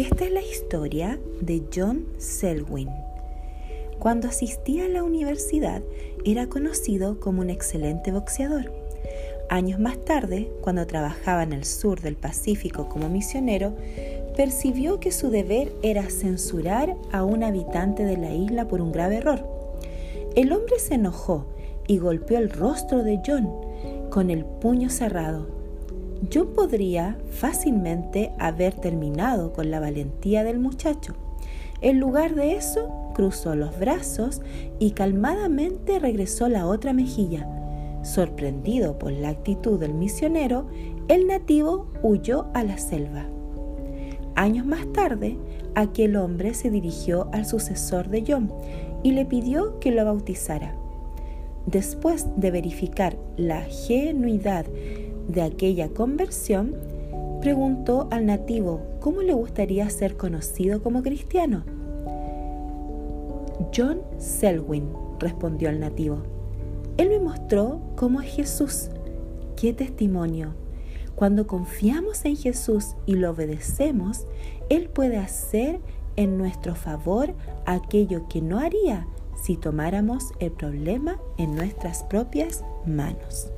Esta es la historia de John Selwyn. Cuando asistía a la universidad era conocido como un excelente boxeador. Años más tarde, cuando trabajaba en el sur del Pacífico como misionero, percibió que su deber era censurar a un habitante de la isla por un grave error. El hombre se enojó y golpeó el rostro de John con el puño cerrado. John podría fácilmente haber terminado con la valentía del muchacho. En lugar de eso, cruzó los brazos y calmadamente regresó la otra mejilla. Sorprendido por la actitud del misionero, el nativo huyó a la selva. Años más tarde, aquel hombre se dirigió al sucesor de John y le pidió que lo bautizara. Después de verificar la genuidad de aquella conversión, preguntó al nativo cómo le gustaría ser conocido como cristiano. John Selwyn, respondió el nativo. Él me mostró cómo es Jesús. ¡Qué testimonio! Cuando confiamos en Jesús y lo obedecemos, Él puede hacer en nuestro favor aquello que no haría si tomáramos el problema en nuestras propias manos.